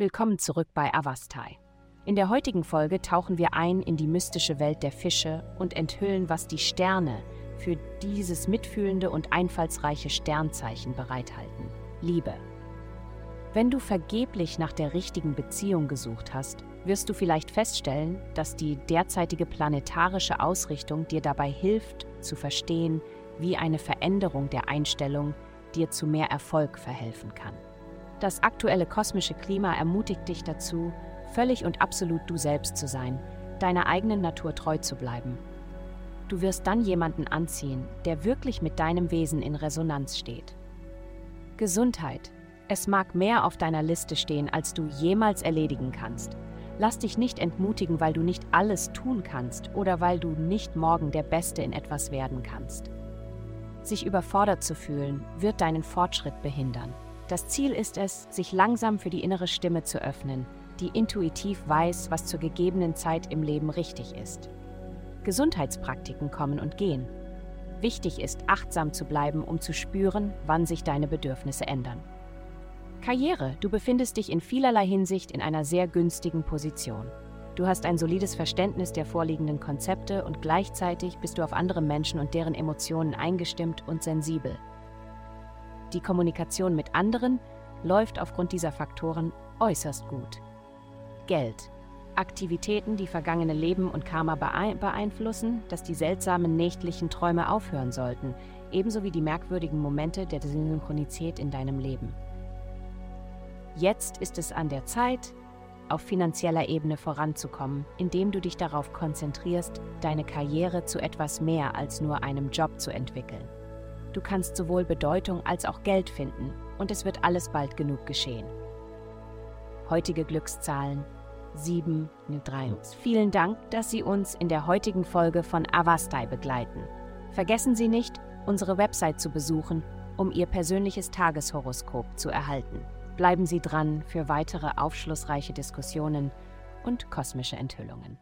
Willkommen zurück bei Avastai. In der heutigen Folge tauchen wir ein in die mystische Welt der Fische und enthüllen, was die Sterne für dieses mitfühlende und einfallsreiche Sternzeichen bereithalten. Liebe. Wenn du vergeblich nach der richtigen Beziehung gesucht hast, wirst du vielleicht feststellen, dass die derzeitige planetarische Ausrichtung dir dabei hilft, zu verstehen, wie eine Veränderung der Einstellung dir zu mehr Erfolg verhelfen kann. Das aktuelle kosmische Klima ermutigt dich dazu, völlig und absolut du selbst zu sein, deiner eigenen Natur treu zu bleiben. Du wirst dann jemanden anziehen, der wirklich mit deinem Wesen in Resonanz steht. Gesundheit. Es mag mehr auf deiner Liste stehen, als du jemals erledigen kannst. Lass dich nicht entmutigen, weil du nicht alles tun kannst oder weil du nicht morgen der Beste in etwas werden kannst. Sich überfordert zu fühlen, wird deinen Fortschritt behindern. Das Ziel ist es, sich langsam für die innere Stimme zu öffnen, die intuitiv weiß, was zur gegebenen Zeit im Leben richtig ist. Gesundheitspraktiken kommen und gehen. Wichtig ist, achtsam zu bleiben, um zu spüren, wann sich deine Bedürfnisse ändern. Karriere. Du befindest dich in vielerlei Hinsicht in einer sehr günstigen Position. Du hast ein solides Verständnis der vorliegenden Konzepte und gleichzeitig bist du auf andere Menschen und deren Emotionen eingestimmt und sensibel. Die Kommunikation mit anderen läuft aufgrund dieser Faktoren äußerst gut. Geld. Aktivitäten, die vergangene Leben und Karma beeinflussen, dass die seltsamen nächtlichen Träume aufhören sollten, ebenso wie die merkwürdigen Momente der Synchronizität in deinem Leben. Jetzt ist es an der Zeit, auf finanzieller Ebene voranzukommen, indem du dich darauf konzentrierst, deine Karriere zu etwas mehr als nur einem Job zu entwickeln. Du kannst sowohl Bedeutung als auch Geld finden und es wird alles bald genug geschehen. Heutige Glückszahlen 7, 3. Vielen Dank, dass Sie uns in der heutigen Folge von Avastai begleiten. Vergessen Sie nicht, unsere Website zu besuchen, um Ihr persönliches Tageshoroskop zu erhalten. Bleiben Sie dran für weitere aufschlussreiche Diskussionen und kosmische Enthüllungen.